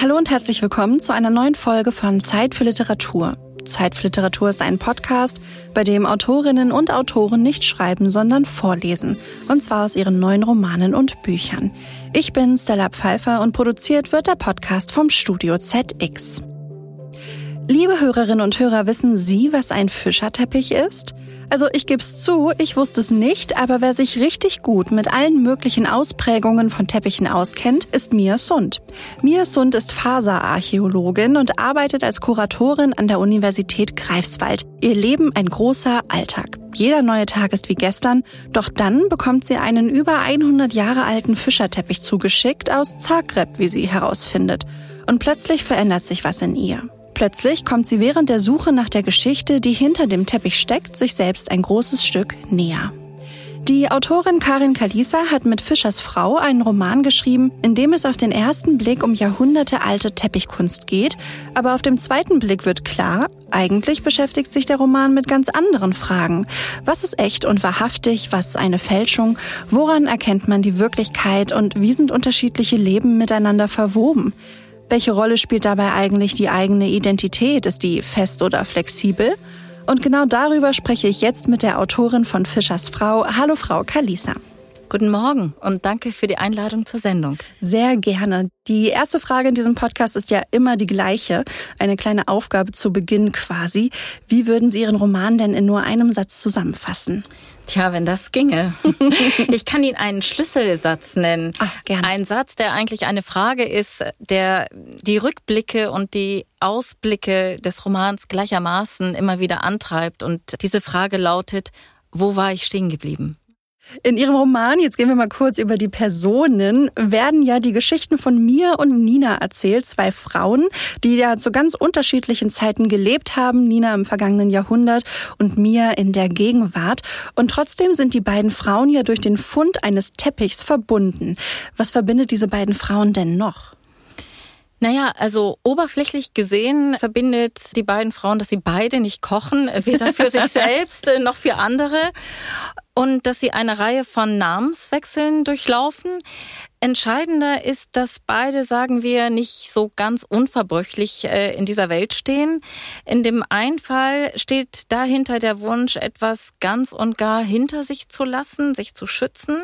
Hallo und herzlich willkommen zu einer neuen Folge von Zeit für Literatur. Zeit für Literatur ist ein Podcast, bei dem Autorinnen und Autoren nicht schreiben, sondern vorlesen. Und zwar aus ihren neuen Romanen und Büchern. Ich bin Stella Pfeiffer und produziert wird der Podcast vom Studio ZX. Liebe Hörerinnen und Hörer, wissen Sie, was ein Fischerteppich ist? Also ich geb's zu, ich wusste es nicht, aber wer sich richtig gut mit allen möglichen Ausprägungen von Teppichen auskennt, ist Mia Sund. Mia Sund ist Faserarchäologin und arbeitet als Kuratorin an der Universität Greifswald. Ihr Leben ein großer Alltag. Jeder neue Tag ist wie gestern, doch dann bekommt sie einen über 100 Jahre alten Fischerteppich zugeschickt aus Zagreb, wie sie herausfindet. Und plötzlich verändert sich was in ihr. Plötzlich kommt sie während der Suche nach der Geschichte, die hinter dem Teppich steckt, sich selbst ein großes Stück näher. Die Autorin Karin Kalisa hat mit Fischers Frau einen Roman geschrieben, in dem es auf den ersten Blick um jahrhundertealte Teppichkunst geht, aber auf dem zweiten Blick wird klar, eigentlich beschäftigt sich der Roman mit ganz anderen Fragen. Was ist echt und wahrhaftig, was ist eine Fälschung, woran erkennt man die Wirklichkeit und wie sind unterschiedliche Leben miteinander verwoben? Welche Rolle spielt dabei eigentlich die eigene Identität? Ist die fest oder flexibel? Und genau darüber spreche ich jetzt mit der Autorin von Fischers Frau. Hallo Frau Kalisa. Guten Morgen und danke für die Einladung zur Sendung. Sehr gerne. Die erste Frage in diesem Podcast ist ja immer die gleiche. Eine kleine Aufgabe zu Beginn quasi. Wie würden Sie Ihren Roman denn in nur einem Satz zusammenfassen? Tja, wenn das ginge. ich kann Ihnen einen Schlüsselsatz nennen. Ach, gerne. Ein Satz, der eigentlich eine Frage ist, der die Rückblicke und die Ausblicke des Romans gleichermaßen immer wieder antreibt. Und diese Frage lautet, wo war ich stehen geblieben? In Ihrem Roman, jetzt gehen wir mal kurz über die Personen, werden ja die Geschichten von mir und Nina erzählt, zwei Frauen, die ja zu ganz unterschiedlichen Zeiten gelebt haben, Nina im vergangenen Jahrhundert und Mia in der Gegenwart. Und trotzdem sind die beiden Frauen ja durch den Fund eines Teppichs verbunden. Was verbindet diese beiden Frauen denn noch? Naja, also oberflächlich gesehen verbindet die beiden Frauen, dass sie beide nicht kochen, weder für sich selbst noch für andere und dass sie eine Reihe von Namenswechseln durchlaufen. Entscheidender ist, dass beide, sagen wir, nicht so ganz unverbrüchlich äh, in dieser Welt stehen. In dem einen Fall steht dahinter der Wunsch, etwas ganz und gar hinter sich zu lassen, sich zu schützen.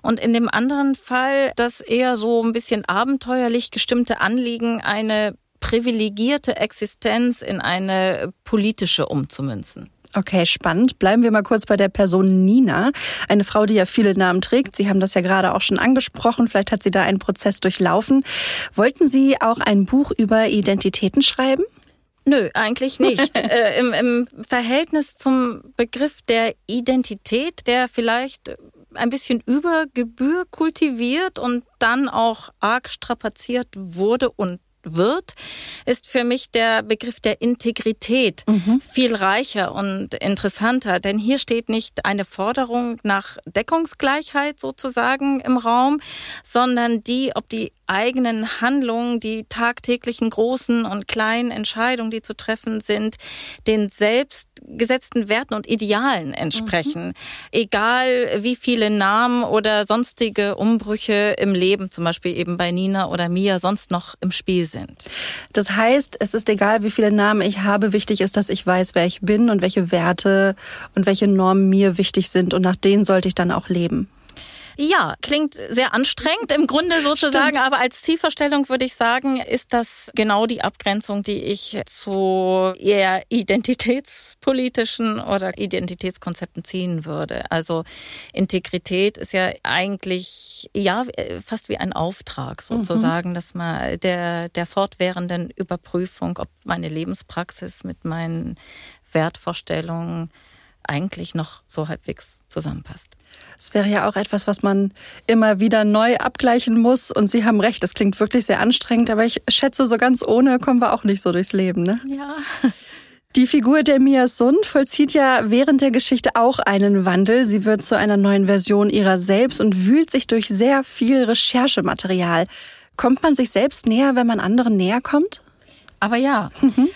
Und in dem anderen Fall das eher so ein bisschen abenteuerlich gestimmte Anliegen, eine privilegierte Existenz in eine politische umzumünzen. Okay, spannend. Bleiben wir mal kurz bei der Person Nina. Eine Frau, die ja viele Namen trägt. Sie haben das ja gerade auch schon angesprochen. Vielleicht hat sie da einen Prozess durchlaufen. Wollten Sie auch ein Buch über Identitäten schreiben? Nö, eigentlich nicht. äh, im, Im Verhältnis zum Begriff der Identität, der vielleicht ein bisschen über Gebühr kultiviert und dann auch arg strapaziert wurde und wird, ist für mich der Begriff der Integrität mhm. viel reicher und interessanter. Denn hier steht nicht eine Forderung nach Deckungsgleichheit sozusagen im Raum, sondern die, ob die eigenen Handlungen, die tagtäglichen großen und kleinen Entscheidungen, die zu treffen sind, den selbst gesetzten Werten und Idealen entsprechen. Mhm. Egal wie viele Namen oder sonstige Umbrüche im Leben, zum Beispiel eben bei Nina oder Mia, sonst noch im Spiel sind. Das heißt, es ist egal, wie viele Namen ich habe. Wichtig ist, dass ich weiß, wer ich bin und welche Werte und welche Normen mir wichtig sind. Und nach denen sollte ich dann auch leben. Ja, klingt sehr anstrengend im Grunde sozusagen, Stimmt. aber als Zielvorstellung würde ich sagen, ist das genau die Abgrenzung, die ich zu eher identitätspolitischen oder Identitätskonzepten ziehen würde. Also Integrität ist ja eigentlich ja fast wie ein Auftrag sozusagen, mhm. dass man der der fortwährenden Überprüfung, ob meine Lebenspraxis mit meinen Wertvorstellungen eigentlich noch so halbwegs zusammenpasst. Es wäre ja auch etwas, was man immer wieder neu abgleichen muss. Und Sie haben recht, das klingt wirklich sehr anstrengend, aber ich schätze, so ganz ohne kommen wir auch nicht so durchs Leben. Ne? Ja. Die Figur der Mia Sun vollzieht ja während der Geschichte auch einen Wandel. Sie wird zu einer neuen Version ihrer selbst und wühlt sich durch sehr viel Recherchematerial. Kommt man sich selbst näher, wenn man anderen näher kommt? Aber ja. Mhm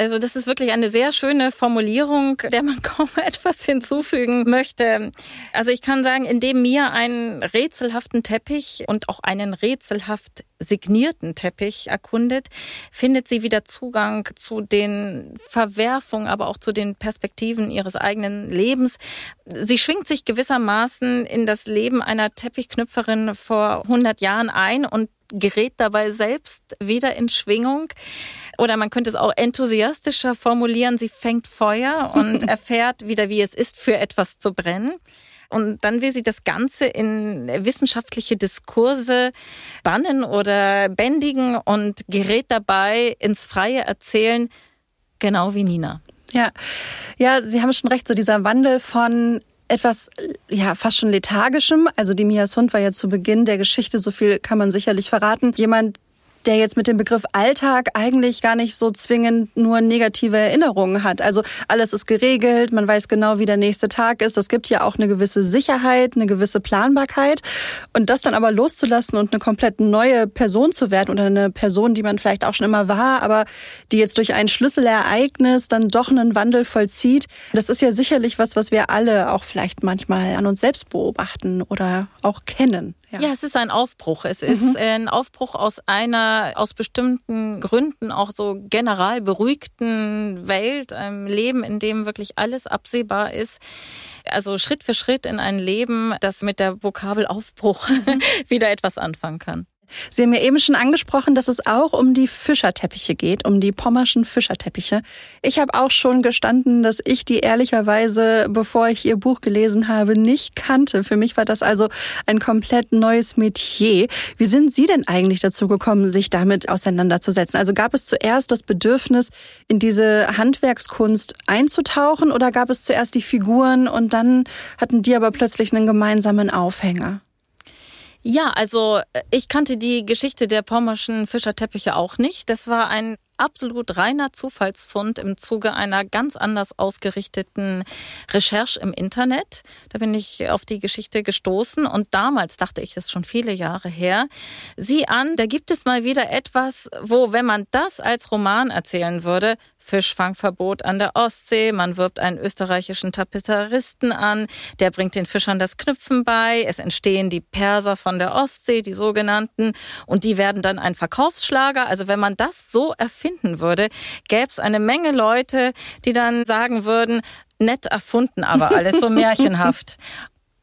Also das ist wirklich eine sehr schöne Formulierung, der man kaum etwas hinzufügen möchte. Also ich kann sagen, indem mir einen rätselhaften Teppich und auch einen rätselhaft signierten Teppich erkundet, findet sie wieder Zugang zu den Verwerfungen, aber auch zu den Perspektiven ihres eigenen Lebens. Sie schwingt sich gewissermaßen in das Leben einer Teppichknüpferin vor 100 Jahren ein und gerät dabei selbst wieder in Schwingung. Oder man könnte es auch enthusiastischer formulieren. Sie fängt Feuer und erfährt wieder, wie es ist, für etwas zu brennen. Und dann will sie das Ganze in wissenschaftliche Diskurse bannen oder bändigen und gerät dabei ins freie Erzählen, genau wie Nina. Ja, ja, Sie haben schon recht, so dieser Wandel von etwas, ja, fast schon lethargischem. Also die Mias Hund war ja zu Beginn der Geschichte, so viel kann man sicherlich verraten, jemand, der jetzt mit dem Begriff Alltag eigentlich gar nicht so zwingend nur negative Erinnerungen hat. Also alles ist geregelt, man weiß genau, wie der nächste Tag ist. Das gibt ja auch eine gewisse Sicherheit, eine gewisse Planbarkeit. Und das dann aber loszulassen und eine komplett neue Person zu werden oder eine Person, die man vielleicht auch schon immer war, aber die jetzt durch ein Schlüsselereignis dann doch einen Wandel vollzieht, das ist ja sicherlich was, was wir alle auch vielleicht manchmal an uns selbst beobachten oder auch kennen. Ja. ja, es ist ein Aufbruch. Es ist mhm. ein Aufbruch aus einer, aus bestimmten Gründen auch so general beruhigten Welt, einem Leben, in dem wirklich alles absehbar ist. Also Schritt für Schritt in ein Leben, das mit der Vokabel Aufbruch mhm. wieder etwas anfangen kann. Sie haben ja eben schon angesprochen, dass es auch um die Fischerteppiche geht, um die pommerschen Fischerteppiche. Ich habe auch schon gestanden, dass ich die ehrlicherweise, bevor ich Ihr Buch gelesen habe, nicht kannte. Für mich war das also ein komplett neues Metier. Wie sind Sie denn eigentlich dazu gekommen, sich damit auseinanderzusetzen? Also gab es zuerst das Bedürfnis, in diese Handwerkskunst einzutauchen oder gab es zuerst die Figuren und dann hatten die aber plötzlich einen gemeinsamen Aufhänger? Ja, also äh, ich kannte die Geschichte der pommerschen Fischerteppiche auch nicht. Das war ein absolut reiner Zufallsfund im Zuge einer ganz anders ausgerichteten Recherche im Internet. Da bin ich auf die Geschichte gestoßen und damals dachte ich, das ist schon viele Jahre her, sieh an, da gibt es mal wieder etwas, wo, wenn man das als Roman erzählen würde, Fischfangverbot an der Ostsee. Man wirbt einen österreichischen Tapeteristen an. Der bringt den Fischern das Knüpfen bei. Es entstehen die Perser von der Ostsee, die sogenannten. Und die werden dann ein Verkaufsschlager. Also wenn man das so erfinden würde, gäbe es eine Menge Leute, die dann sagen würden, nett erfunden, aber alles so märchenhaft.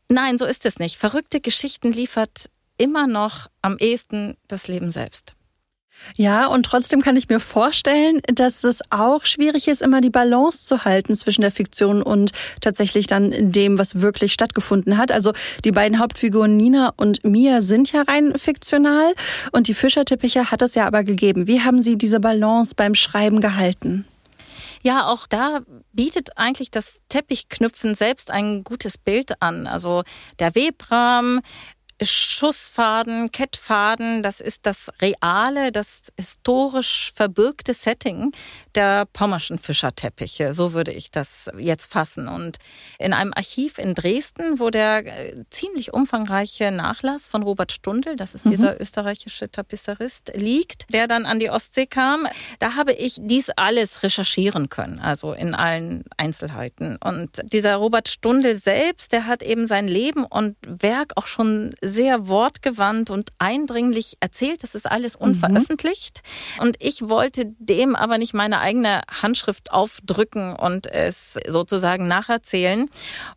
Nein, so ist es nicht. Verrückte Geschichten liefert immer noch am ehesten das Leben selbst. Ja, und trotzdem kann ich mir vorstellen, dass es auch schwierig ist, immer die Balance zu halten zwischen der Fiktion und tatsächlich dann dem, was wirklich stattgefunden hat. Also die beiden Hauptfiguren Nina und Mia sind ja rein fiktional und die Fischerteppiche hat es ja aber gegeben. Wie haben Sie diese Balance beim Schreiben gehalten? Ja, auch da bietet eigentlich das Teppichknüpfen selbst ein gutes Bild an. Also der Webrahmen, Schussfaden, Kettfaden, das ist das reale, das historisch verbürgte Setting der pommerschen Fischerteppiche. So würde ich das jetzt fassen. Und in einem Archiv in Dresden, wo der äh, ziemlich umfangreiche Nachlass von Robert Stundel, das ist mhm. dieser österreichische Tapisserist, liegt, der dann an die Ostsee kam, da habe ich dies alles recherchieren können, also in allen Einzelheiten. Und dieser Robert Stundel selbst, der hat eben sein Leben und Werk auch schon sehr wortgewandt und eindringlich erzählt. Das ist alles unveröffentlicht. Mhm. Und ich wollte dem aber nicht meine eigene Handschrift aufdrücken und es sozusagen nacherzählen.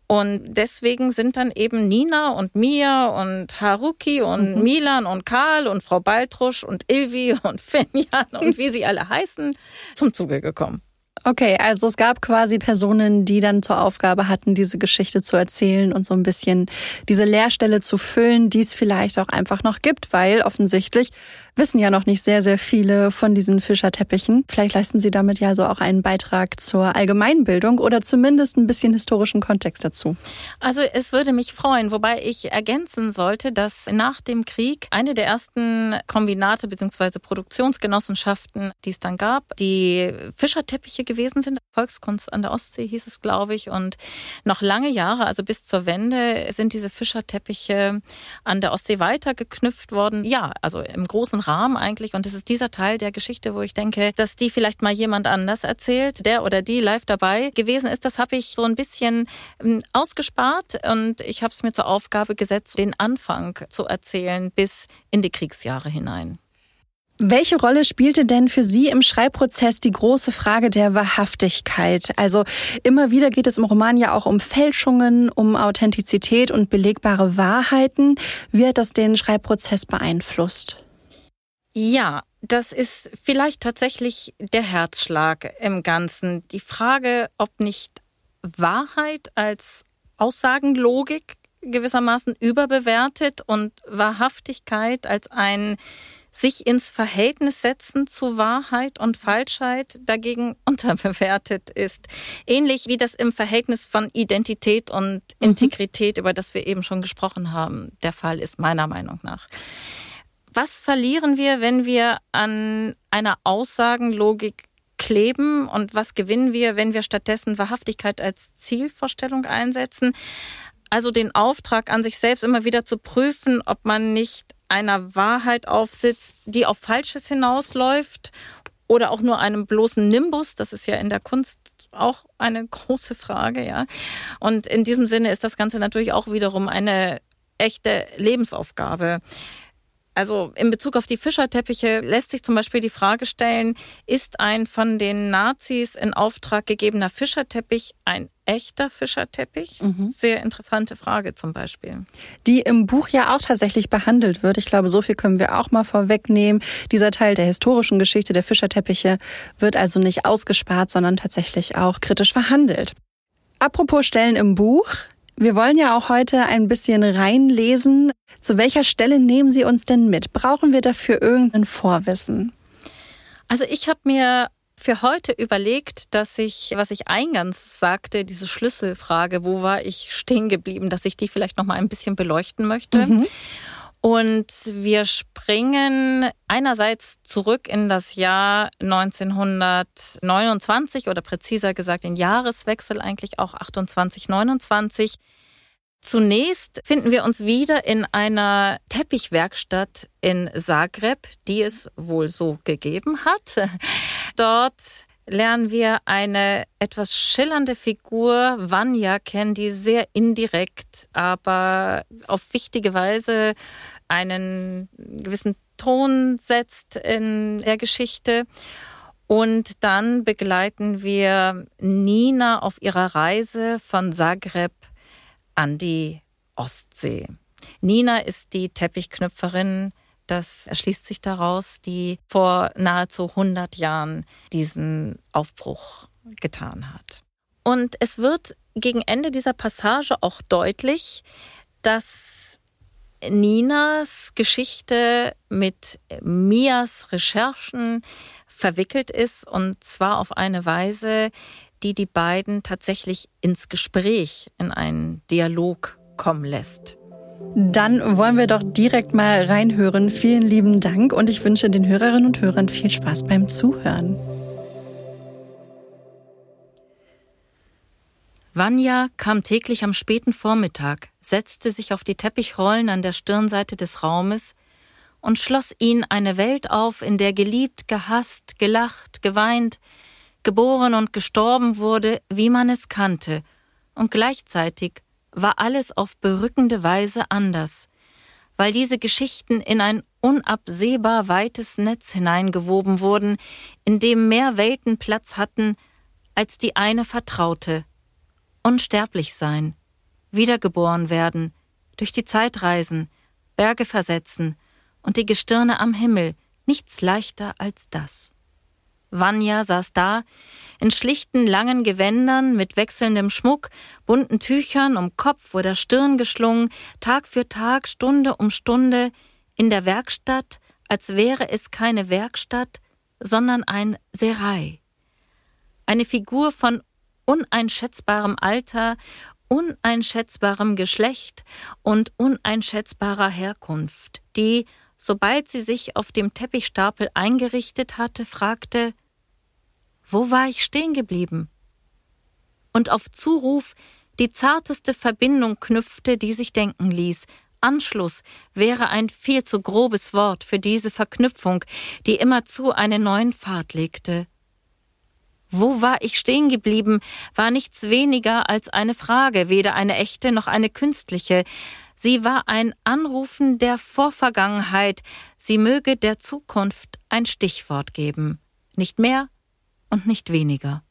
Und deswegen sind dann eben Nina und Mia und Haruki und mhm. Milan und Karl und Frau Baltrusch und Ilvi und Fenjan und wie sie alle heißen, zum Zuge gekommen. Okay, also es gab quasi Personen, die dann zur Aufgabe hatten, diese Geschichte zu erzählen und so ein bisschen diese Leerstelle zu füllen, die es vielleicht auch einfach noch gibt, weil offensichtlich wissen ja noch nicht sehr, sehr viele von diesen Fischerteppichen. Vielleicht leisten Sie damit ja also auch einen Beitrag zur Allgemeinbildung oder zumindest ein bisschen historischen Kontext dazu. Also es würde mich freuen, wobei ich ergänzen sollte, dass nach dem Krieg eine der ersten Kombinate bzw. Produktionsgenossenschaften, die es dann gab, die Fischerteppiche gewesen sind. Volkskunst an der Ostsee hieß es, glaube ich. Und noch lange Jahre, also bis zur Wende, sind diese Fischerteppiche an der Ostsee weitergeknüpft worden. Ja, also im großen Rahmen eigentlich. Und es ist dieser Teil der Geschichte, wo ich denke, dass die vielleicht mal jemand anders erzählt, der oder die live dabei gewesen ist. Das habe ich so ein bisschen ähm, ausgespart und ich habe es mir zur Aufgabe gesetzt, den Anfang zu erzählen bis in die Kriegsjahre hinein. Welche Rolle spielte denn für Sie im Schreibprozess die große Frage der Wahrhaftigkeit? Also immer wieder geht es im Roman ja auch um Fälschungen, um Authentizität und belegbare Wahrheiten. Wie hat das den Schreibprozess beeinflusst? Ja, das ist vielleicht tatsächlich der Herzschlag im Ganzen. Die Frage, ob nicht Wahrheit als Aussagenlogik gewissermaßen überbewertet und Wahrhaftigkeit als ein sich ins Verhältnis setzen zu Wahrheit und Falschheit dagegen unterbewertet ist. Ähnlich wie das im Verhältnis von Identität und mhm. Integrität, mhm. über das wir eben schon gesprochen haben, der Fall ist meiner Meinung nach. Was verlieren wir, wenn wir an einer Aussagenlogik kleben und was gewinnen wir, wenn wir stattdessen Wahrhaftigkeit als Zielvorstellung einsetzen? Also den Auftrag an sich selbst immer wieder zu prüfen, ob man nicht einer Wahrheit aufsitzt, die auf Falsches hinausläuft oder auch nur einem bloßen Nimbus. Das ist ja in der Kunst auch eine große Frage, ja. Und in diesem Sinne ist das Ganze natürlich auch wiederum eine echte Lebensaufgabe. Also in Bezug auf die Fischerteppiche lässt sich zum Beispiel die Frage stellen, ist ein von den Nazis in Auftrag gegebener Fischerteppich ein echter Fischerteppich? Mhm. Sehr interessante Frage zum Beispiel. Die im Buch ja auch tatsächlich behandelt wird. Ich glaube, so viel können wir auch mal vorwegnehmen. Dieser Teil der historischen Geschichte der Fischerteppiche wird also nicht ausgespart, sondern tatsächlich auch kritisch verhandelt. Apropos Stellen im Buch. Wir wollen ja auch heute ein bisschen reinlesen. Zu welcher Stelle nehmen Sie uns denn mit? Brauchen wir dafür irgendein Vorwissen? Also ich habe mir für heute überlegt, dass ich, was ich eingangs sagte, diese Schlüsselfrage, wo war ich stehen geblieben, dass ich die vielleicht noch mal ein bisschen beleuchten möchte. Mhm. Und wir springen einerseits zurück in das Jahr 1929 oder präziser gesagt in Jahreswechsel eigentlich auch 28, 29. Zunächst finden wir uns wieder in einer Teppichwerkstatt in Zagreb, die es wohl so gegeben hat. Dort lernen wir eine etwas schillernde Figur, Vanya, kennen, die sehr indirekt, aber auf wichtige Weise einen gewissen Ton setzt in der Geschichte. Und dann begleiten wir Nina auf ihrer Reise von Zagreb an die Ostsee. Nina ist die Teppichknüpferin, das erschließt sich daraus, die vor nahezu 100 Jahren diesen Aufbruch getan hat. Und es wird gegen Ende dieser Passage auch deutlich, dass Ninas Geschichte mit Mias Recherchen verwickelt ist und zwar auf eine Weise, die die beiden tatsächlich ins Gespräch, in einen Dialog kommen lässt. Dann wollen wir doch direkt mal reinhören. Vielen lieben Dank und ich wünsche den Hörerinnen und Hörern viel Spaß beim Zuhören. Vanya kam täglich am späten Vormittag, setzte sich auf die Teppichrollen an der Stirnseite des Raumes und schloss ihn eine Welt auf, in der geliebt, gehasst, gelacht, geweint, geboren und gestorben wurde, wie man es kannte, und gleichzeitig war alles auf berückende Weise anders, weil diese Geschichten in ein unabsehbar weites Netz hineingewoben wurden, in dem mehr Welten Platz hatten, als die eine vertraute. Unsterblich sein, wiedergeboren werden, durch die Zeit reisen, Berge versetzen und die Gestirne am Himmel, nichts leichter als das. Vanya saß da, in schlichten langen Gewändern mit wechselndem Schmuck, bunten Tüchern um Kopf oder Stirn geschlungen, Tag für Tag, Stunde um Stunde, in der Werkstatt, als wäre es keine Werkstatt, sondern ein Serei. Eine Figur von uneinschätzbarem Alter, uneinschätzbarem Geschlecht und uneinschätzbarer Herkunft, die, sobald sie sich auf dem Teppichstapel eingerichtet hatte, fragte Wo war ich stehen geblieben? Und auf Zuruf die zarteste Verbindung knüpfte, die sich denken ließ. Anschluss wäre ein viel zu grobes Wort für diese Verknüpfung, die immerzu einen neuen Pfad legte. Wo war ich stehen geblieben, war nichts weniger als eine Frage, weder eine echte noch eine künstliche. Sie war ein Anrufen der Vorvergangenheit, sie möge der Zukunft ein Stichwort geben. Nicht mehr und nicht weniger.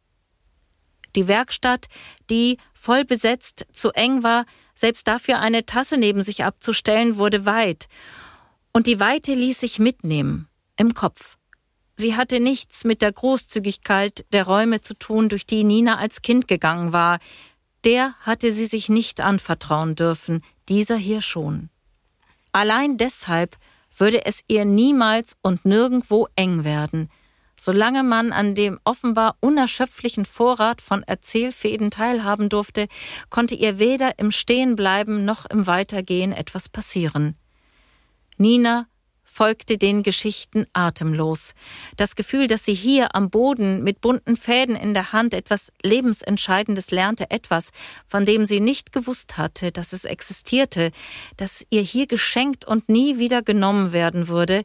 Die Werkstatt, die voll besetzt, zu eng war, selbst dafür eine Tasse neben sich abzustellen, wurde weit. Und die Weite ließ sich mitnehmen, im Kopf. Sie hatte nichts mit der Großzügigkeit der Räume zu tun, durch die Nina als Kind gegangen war. Der hatte sie sich nicht anvertrauen dürfen, dieser hier schon. Allein deshalb würde es ihr niemals und nirgendwo eng werden. Solange man an dem offenbar unerschöpflichen Vorrat von Erzählfäden teilhaben durfte, konnte ihr weder im Stehenbleiben noch im Weitergehen etwas passieren. Nina folgte den Geschichten atemlos. Das Gefühl, dass sie hier am Boden mit bunten Fäden in der Hand etwas Lebensentscheidendes lernte, etwas, von dem sie nicht gewusst hatte, dass es existierte, das ihr hier geschenkt und nie wieder genommen werden würde,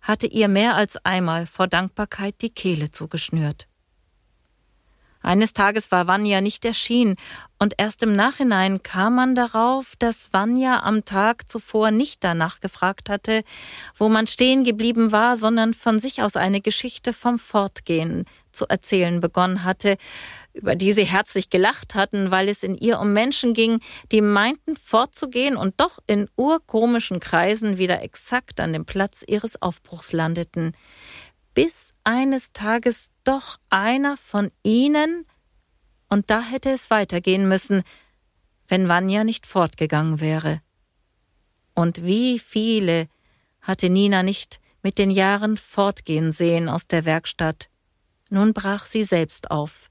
hatte ihr mehr als einmal vor Dankbarkeit die Kehle zugeschnürt. Eines Tages war Vanya nicht erschienen, und erst im Nachhinein kam man darauf, dass Vanya am Tag zuvor nicht danach gefragt hatte, wo man stehen geblieben war, sondern von sich aus eine Geschichte vom Fortgehen zu erzählen begonnen hatte, über die sie herzlich gelacht hatten, weil es in ihr um Menschen ging, die meinten fortzugehen und doch in urkomischen Kreisen wieder exakt an dem Platz ihres Aufbruchs landeten bis eines Tages doch einer von ihnen, und da hätte es weitergehen müssen, wenn Vanya nicht fortgegangen wäre. Und wie viele hatte Nina nicht mit den Jahren fortgehen sehen aus der Werkstatt. Nun brach sie selbst auf.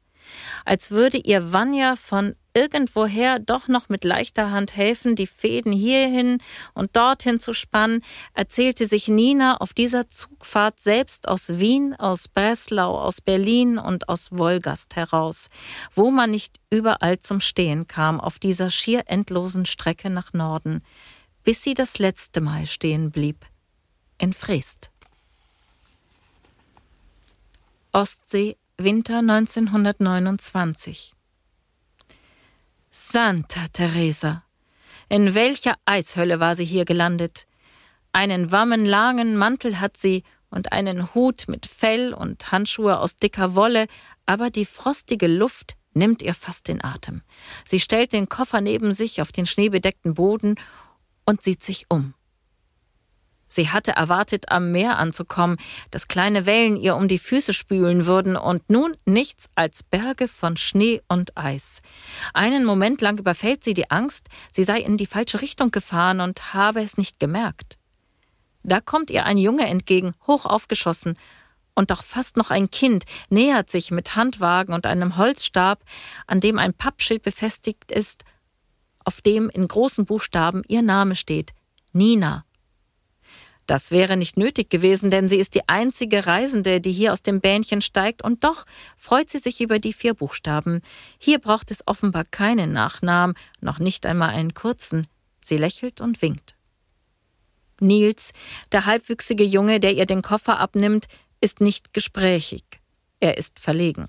Als würde ihr Vanya von irgendwoher doch noch mit leichter Hand helfen, die Fäden hierhin und dorthin zu spannen, erzählte sich Nina auf dieser Zugfahrt selbst aus Wien, aus Breslau, aus Berlin und aus Wolgast heraus, wo man nicht überall zum Stehen kam auf dieser schier endlosen Strecke nach Norden, bis sie das letzte Mal stehen blieb. In Freest. Ostsee, Winter 1929. Santa Teresa. In welcher Eishölle war sie hier gelandet? Einen wammenlangen Mantel hat sie und einen Hut mit Fell und Handschuhe aus dicker Wolle, aber die frostige Luft nimmt ihr fast den Atem. Sie stellt den Koffer neben sich auf den schneebedeckten Boden und sieht sich um. Sie hatte erwartet, am Meer anzukommen, dass kleine Wellen ihr um die Füße spülen würden und nun nichts als Berge von Schnee und Eis. Einen Moment lang überfällt sie die Angst, sie sei in die falsche Richtung gefahren und habe es nicht gemerkt. Da kommt ihr ein Junge entgegen, hoch aufgeschossen, und doch fast noch ein Kind nähert sich mit Handwagen und einem Holzstab, an dem ein Pappschild befestigt ist, auf dem in großen Buchstaben ihr Name steht Nina. Das wäre nicht nötig gewesen, denn sie ist die einzige Reisende, die hier aus dem Bähnchen steigt, und doch freut sie sich über die vier Buchstaben. Hier braucht es offenbar keinen Nachnamen, noch nicht einmal einen kurzen. Sie lächelt und winkt. Nils, der halbwüchsige Junge, der ihr den Koffer abnimmt, ist nicht gesprächig. Er ist verlegen.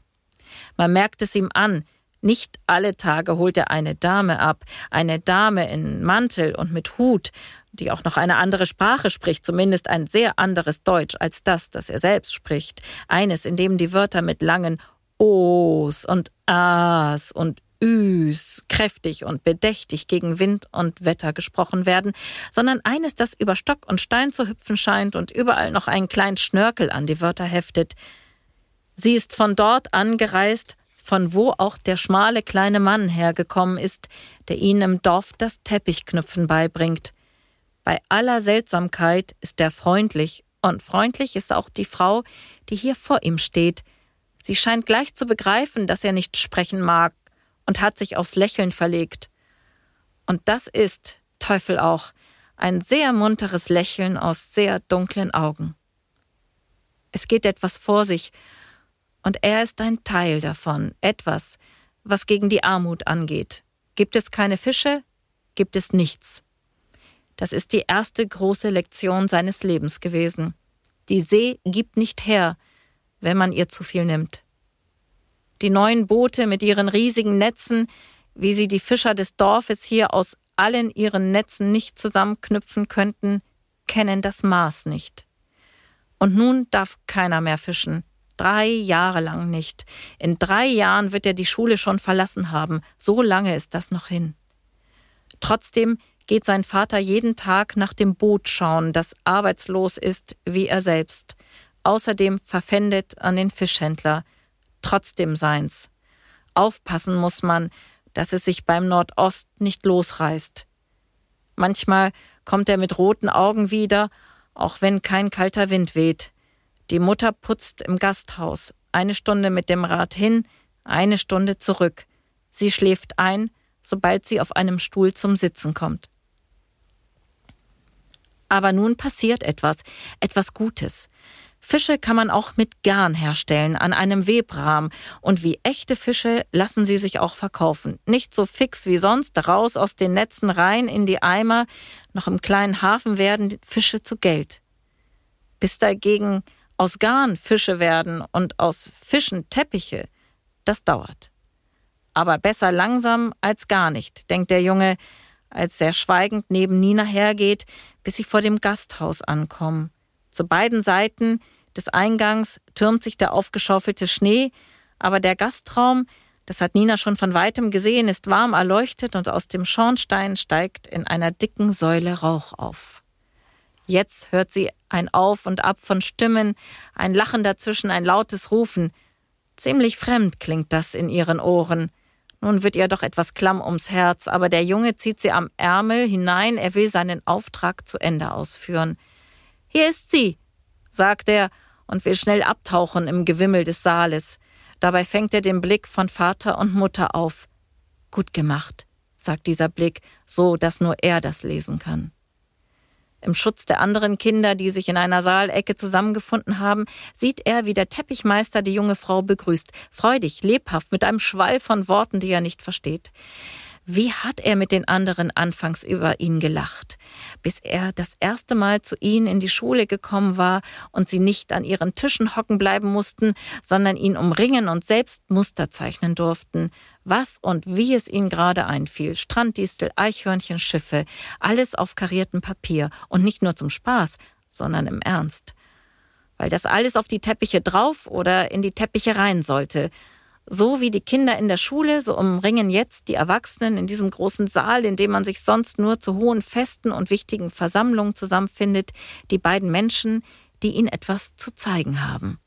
Man merkt es ihm an, nicht alle Tage holt er eine Dame ab, eine Dame in Mantel und mit Hut, die auch noch eine andere Sprache spricht, zumindest ein sehr anderes Deutsch als das, das er selbst spricht, eines, in dem die Wörter mit langen O's und A's und Üs kräftig und bedächtig gegen Wind und Wetter gesprochen werden, sondern eines, das über Stock und Stein zu hüpfen scheint und überall noch einen kleinen Schnörkel an die Wörter heftet. Sie ist von dort angereist, von wo auch der schmale kleine Mann hergekommen ist, der ihnen im Dorf das Teppichknüpfen beibringt. Bei aller Seltsamkeit ist er freundlich, und freundlich ist auch die Frau, die hier vor ihm steht. Sie scheint gleich zu begreifen, dass er nicht sprechen mag, und hat sich aufs Lächeln verlegt. Und das ist, Teufel auch, ein sehr munteres Lächeln aus sehr dunklen Augen. Es geht etwas vor sich, Und er ist ein Teil davon, etwas, was gegen die Armut angeht. Gibt es keine Fische, gibt es nichts. Das ist die erste große Lektion seines Lebens gewesen. Die See gibt nicht her, wenn man ihr zu viel nimmt. Die neuen Boote mit ihren riesigen Netzen, wie sie die Fischer des Dorfes hier aus allen ihren Netzen nicht zusammenknüpfen könnten, kennen das Maß nicht. Und nun darf keiner mehr fischen. Drei Jahre lang nicht. In drei Jahren wird er die Schule schon verlassen haben. So lange ist das noch hin. Trotzdem geht sein Vater jeden Tag nach dem Boot schauen, das arbeitslos ist wie er selbst, außerdem verpfändet an den Fischhändler, trotzdem seins. Aufpassen muss man, dass es sich beim Nordost nicht losreißt. Manchmal kommt er mit roten Augen wieder, auch wenn kein kalter Wind weht. Die Mutter putzt im Gasthaus, eine Stunde mit dem Rad hin, eine Stunde zurück. Sie schläft ein, sobald sie auf einem Stuhl zum Sitzen kommt. Aber nun passiert etwas, etwas Gutes. Fische kann man auch mit Garn herstellen, an einem Webrahmen, und wie echte Fische lassen sie sich auch verkaufen. Nicht so fix wie sonst, raus aus den Netzen rein in die Eimer, noch im kleinen Hafen werden Fische zu Geld. Bis dagegen aus Garn Fische werden und aus Fischen Teppiche, das dauert. Aber besser langsam als gar nicht, denkt der Junge, als er schweigend neben Nina hergeht, bis sie vor dem Gasthaus ankommen. Zu beiden Seiten des Eingangs türmt sich der aufgeschaufelte Schnee, aber der Gastraum, das hat Nina schon von weitem gesehen, ist warm erleuchtet und aus dem Schornstein steigt in einer dicken Säule Rauch auf. Jetzt hört sie ein Auf und Ab von Stimmen, ein Lachen dazwischen, ein lautes Rufen. Ziemlich fremd klingt das in ihren Ohren. Nun wird ihr doch etwas klamm ums Herz, aber der Junge zieht sie am Ärmel hinein, er will seinen Auftrag zu Ende ausführen. Hier ist sie, sagt er und will schnell abtauchen im Gewimmel des Saales. Dabei fängt er den Blick von Vater und Mutter auf. Gut gemacht, sagt dieser Blick, so dass nur er das lesen kann. Im Schutz der anderen Kinder, die sich in einer Saalecke zusammengefunden haben, sieht er, wie der Teppichmeister die junge Frau begrüßt, freudig, lebhaft, mit einem Schwall von Worten, die er nicht versteht. Wie hat er mit den anderen anfangs über ihn gelacht, bis er das erste Mal zu ihnen in die Schule gekommen war und sie nicht an ihren Tischen hocken bleiben mussten, sondern ihn umringen und selbst Muster zeichnen durften. Was und wie es ihnen gerade einfiel. Stranddistel, Eichhörnchen, Schiffe, alles auf kariertem Papier und nicht nur zum Spaß, sondern im Ernst. Weil das alles auf die Teppiche drauf oder in die Teppiche rein sollte, so wie die Kinder in der Schule, so umringen jetzt die Erwachsenen in diesem großen Saal, in dem man sich sonst nur zu hohen Festen und wichtigen Versammlungen zusammenfindet, die beiden Menschen, die ihnen etwas zu zeigen haben.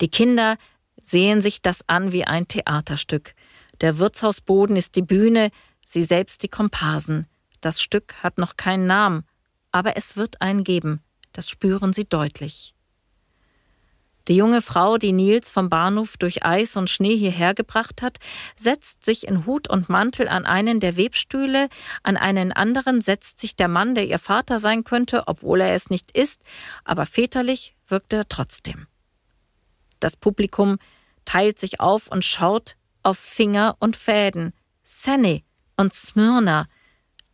Die Kinder sehen sich das an wie ein Theaterstück. Der Wirtshausboden ist die Bühne, sie selbst die Komparsen. Das Stück hat noch keinen Namen, aber es wird einen geben, das spüren sie deutlich. Die junge Frau, die Nils vom Bahnhof durch Eis und Schnee hierher gebracht hat, setzt sich in Hut und Mantel an einen der Webstühle, an einen anderen setzt sich der Mann, der ihr Vater sein könnte, obwohl er es nicht ist, aber väterlich wirkt er trotzdem. Das Publikum teilt sich auf und schaut auf Finger und Fäden. Senne und Smyrna,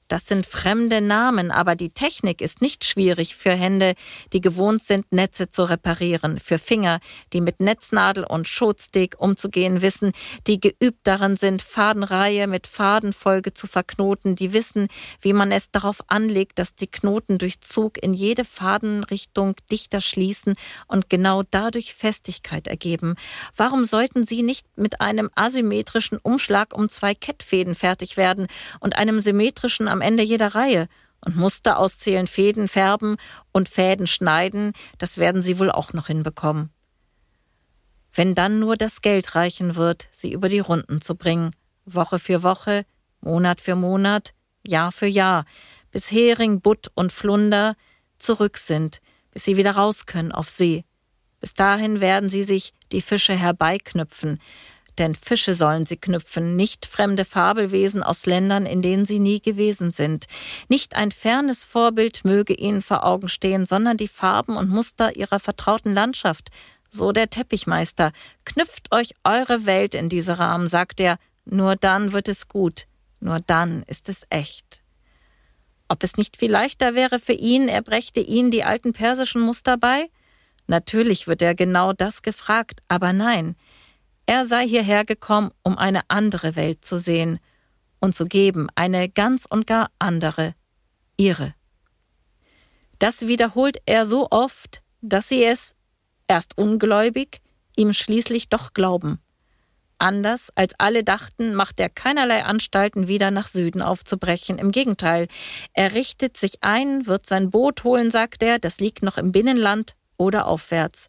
das sind fremde Namen, aber die Technik ist nicht schwierig für Hände, die gewohnt sind, Netze zu reparieren, für Finger, die mit Netznadel und Schotstick umzugehen wissen, die geübt darin sind, Fadenreihe mit Fadenfolge zu verknoten, die wissen, wie man es darauf anlegt, dass die Knoten durch Zug in jede Fadenrichtung dichter schließen und genau dadurch Festigkeit ergeben. Warum sollten sie nicht mit einem asymmetrischen Umschlag um zwei Kettfäden fertig werden und einem symmetrischen am Ende jeder Reihe. Und Muster auszählen, Fäden färben und Fäden schneiden, das werden sie wohl auch noch hinbekommen. Wenn dann nur das Geld reichen wird, sie über die Runden zu bringen, Woche für Woche, Monat für Monat, Jahr für Jahr, bis Hering, Butt und Flunder zurück sind, bis sie wieder raus können auf See. Bis dahin werden sie sich die Fische herbeiknüpfen, Denn Fische sollen sie knüpfen, nicht fremde Fabelwesen aus Ländern, in denen sie nie gewesen sind. Nicht ein fernes Vorbild möge ihnen vor Augen stehen, sondern die Farben und Muster ihrer vertrauten Landschaft. So der Teppichmeister. Knüpft euch eure Welt in diese Rahmen, sagt er. Nur dann wird es gut. Nur dann ist es echt. Ob es nicht viel leichter wäre für ihn, er brächte ihnen die alten persischen Muster bei? Natürlich wird er genau das gefragt, aber nein, er sei hierher gekommen, um eine andere Welt zu sehen und zu geben, eine ganz und gar andere, ihre. Das wiederholt er so oft, dass sie es, erst ungläubig, ihm schließlich doch glauben. Anders als alle dachten, macht er keinerlei Anstalten, wieder nach Süden aufzubrechen. Im Gegenteil, er richtet sich ein, wird sein Boot holen, sagt er, das liegt noch im Binnenland oder aufwärts.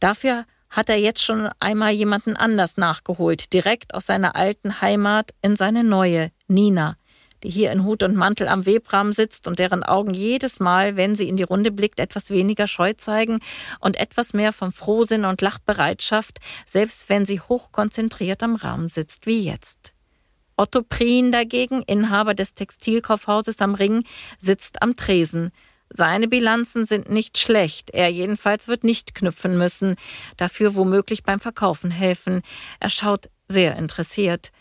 Dafür hat er jetzt schon einmal jemanden anders nachgeholt, direkt aus seiner alten Heimat in seine neue, Nina, die hier in Hut und Mantel am Webrahmen sitzt und deren Augen jedes Mal, wenn sie in die Runde blickt, etwas weniger Scheu zeigen und etwas mehr von Frohsinn und Lachbereitschaft, selbst wenn sie hochkonzentriert am Rahmen sitzt, wie jetzt. Otto Prien dagegen, Inhaber des Textilkaufhauses am Ring, sitzt am Tresen. Seine Bilanzen sind nicht schlecht. Er jedenfalls wird nicht knüpfen müssen, dafür womöglich beim Verkaufen helfen. Er schaut sehr interessiert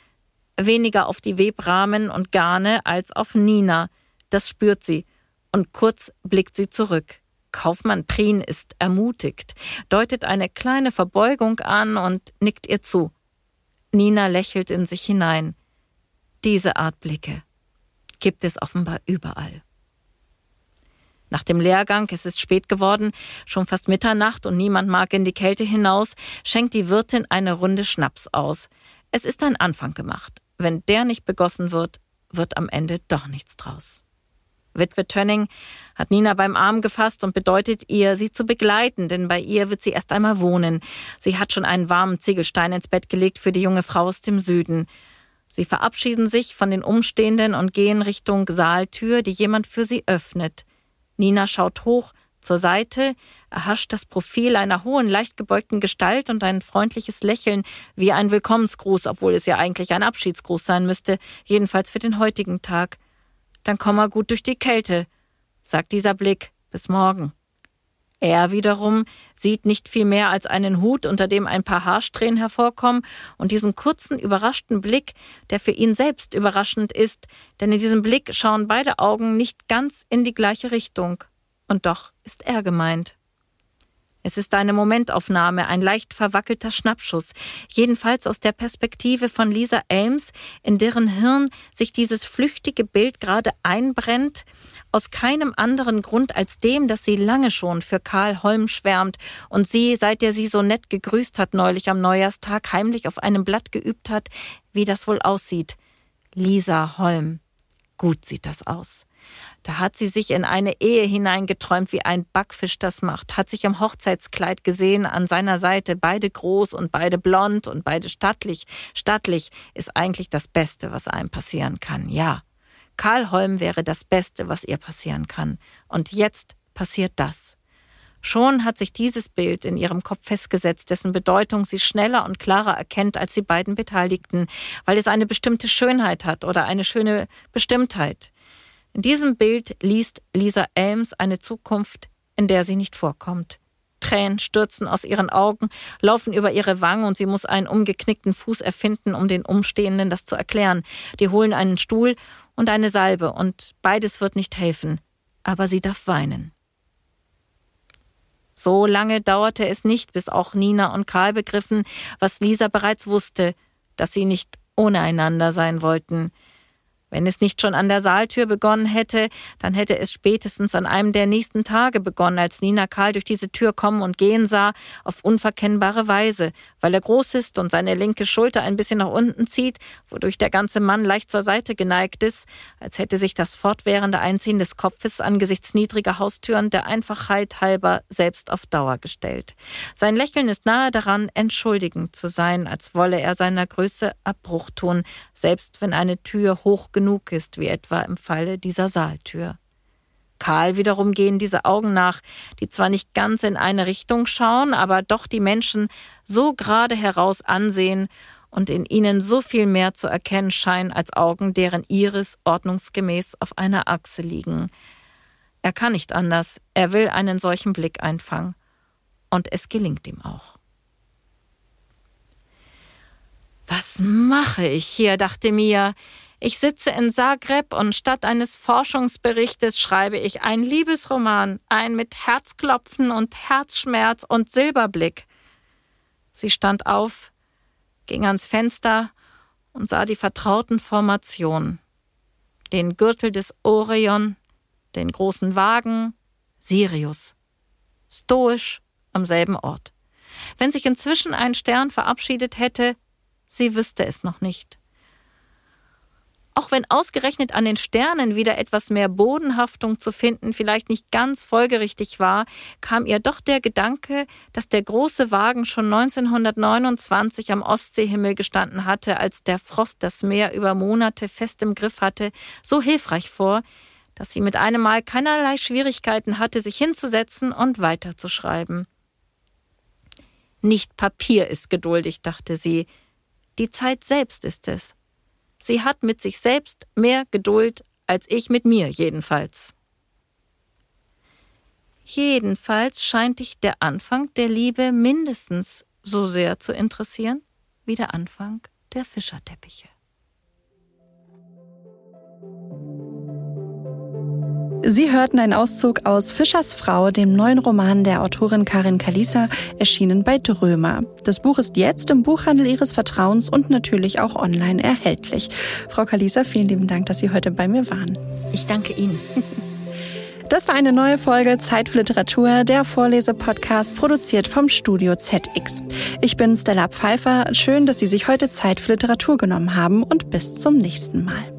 weniger auf die Webrahmen und Garne als auf Nina. Das spürt sie. Und kurz blickt sie zurück. Kaufmann Prien ist ermutigt, deutet eine kleine Verbeugung an und nickt ihr zu. Nina lächelt in sich hinein. Diese Art Blicke gibt es offenbar überall. Nach dem Lehrgang, es ist spät geworden, schon fast Mitternacht und niemand mag in die Kälte hinaus, schenkt die Wirtin eine Runde Schnaps aus. Es ist ein Anfang gemacht. Wenn der nicht begossen wird, wird am Ende doch nichts draus. Witwe Tönning hat Nina beim Arm gefasst und bedeutet ihr, sie zu begleiten, denn bei ihr wird sie erst einmal wohnen. Sie hat schon einen warmen Ziegelstein ins Bett gelegt für die junge Frau aus dem Süden. Sie verabschieden sich von den Umstehenden und gehen Richtung Saaltür, die jemand für sie öffnet. Nina schaut hoch, zur Seite erhascht das Profil einer hohen, leicht gebeugten Gestalt und ein freundliches Lächeln wie ein Willkommensgruß, obwohl es ja eigentlich ein Abschiedsgruß sein müsste, jedenfalls für den heutigen Tag. Dann komm er gut durch die Kälte, sagt dieser Blick. Bis morgen. Er wiederum sieht nicht viel mehr als einen Hut, unter dem ein paar Haarsträhnen hervorkommen, und diesen kurzen, überraschten Blick, der für ihn selbst überraschend ist, denn in diesem Blick schauen beide Augen nicht ganz in die gleiche Richtung. Und doch ist er gemeint. Es ist eine Momentaufnahme, ein leicht verwackelter Schnappschuss, jedenfalls aus der Perspektive von Lisa Elms, in deren Hirn sich dieses flüchtige Bild gerade einbrennt, aus keinem anderen Grund als dem, dass sie lange schon für Karl Holm schwärmt und sie, seit er sie so nett gegrüßt hat neulich am Neujahrstag, heimlich auf einem Blatt geübt hat, wie das wohl aussieht. Lisa Holm. Gut sieht das aus. Da hat sie sich in eine Ehe hineingeträumt, wie ein Backfisch das macht, hat sich im Hochzeitskleid gesehen, an seiner Seite, beide groß und beide blond und beide stattlich. Stattlich ist eigentlich das Beste, was einem passieren kann, ja. Karl Holm wäre das Beste, was ihr passieren kann. Und jetzt passiert das. Schon hat sich dieses Bild in ihrem Kopf festgesetzt, dessen Bedeutung sie schneller und klarer erkennt als die beiden Beteiligten, weil es eine bestimmte Schönheit hat oder eine schöne Bestimmtheit. In diesem Bild liest Lisa Elms eine Zukunft, in der sie nicht vorkommt. Tränen stürzen aus ihren Augen, laufen über ihre Wangen und sie muss einen umgeknickten Fuß erfinden, um den Umstehenden das zu erklären. Die holen einen Stuhl und eine Salbe und beides wird nicht helfen. Aber sie darf weinen. So lange dauerte es nicht, bis auch Nina und Karl begriffen, was Lisa bereits wusste, dass sie nicht ohne einander sein wollten. Wenn es nicht schon an der Saaltür begonnen hätte, dann hätte es spätestens an einem der nächsten Tage begonnen, als Nina Karl durch diese Tür kommen und gehen sah, auf unverkennbare Weise, weil er groß ist und seine linke Schulter ein bisschen nach unten zieht, wodurch der ganze Mann leicht zur Seite geneigt ist, als hätte sich das fortwährende Einziehen des Kopfes angesichts niedriger Haustüren der Einfachheit halber selbst auf Dauer gestellt. Sein Lächeln ist nahe daran, entschuldigend zu sein, als wolle er seiner Größe Abbruch tun, selbst wenn eine Tür hoch genug ist, wie etwa im Falle dieser Saaltür. Karl wiederum gehen diese Augen nach, die zwar nicht ganz in eine Richtung schauen, aber doch die Menschen so gerade heraus ansehen und in ihnen so viel mehr zu erkennen scheinen als Augen, deren Iris ordnungsgemäß auf einer Achse liegen. Er kann nicht anders, er will einen solchen Blick einfangen. Und es gelingt ihm auch. Was mache ich hier? dachte Mia. Ich sitze in Zagreb und statt eines Forschungsberichtes schreibe ich einen Liebesroman, ein mit Herzklopfen und Herzschmerz und Silberblick. Sie stand auf, ging ans Fenster und sah die vertrauten Formationen. Den Gürtel des Orion, den großen Wagen, Sirius. Stoisch am selben Ort. Wenn sich inzwischen ein Stern verabschiedet hätte, sie wüsste es noch nicht. Auch wenn ausgerechnet an den Sternen wieder etwas mehr Bodenhaftung zu finden vielleicht nicht ganz folgerichtig war, kam ihr doch der Gedanke, dass der große Wagen schon 1929 am Ostseehimmel gestanden hatte, als der Frost das Meer über Monate fest im Griff hatte, so hilfreich vor, dass sie mit einem Mal keinerlei Schwierigkeiten hatte, sich hinzusetzen und weiterzuschreiben. Nicht Papier ist geduldig, dachte sie, die Zeit selbst ist es. Sie hat mit sich selbst mehr Geduld als ich mit mir jedenfalls. Jedenfalls scheint dich der Anfang der Liebe mindestens so sehr zu interessieren wie der Anfang der Fischerteppiche. Sie hörten einen Auszug aus Fischers Frau, dem neuen Roman der Autorin Karin Kalisa, erschienen bei Drömer. Das Buch ist jetzt im Buchhandel Ihres Vertrauens und natürlich auch online erhältlich. Frau Kalisa, vielen lieben Dank, dass Sie heute bei mir waren. Ich danke Ihnen. Das war eine neue Folge Zeit für Literatur, der Vorlesepodcast, produziert vom Studio ZX. Ich bin Stella Pfeiffer. Schön, dass Sie sich heute Zeit für Literatur genommen haben und bis zum nächsten Mal.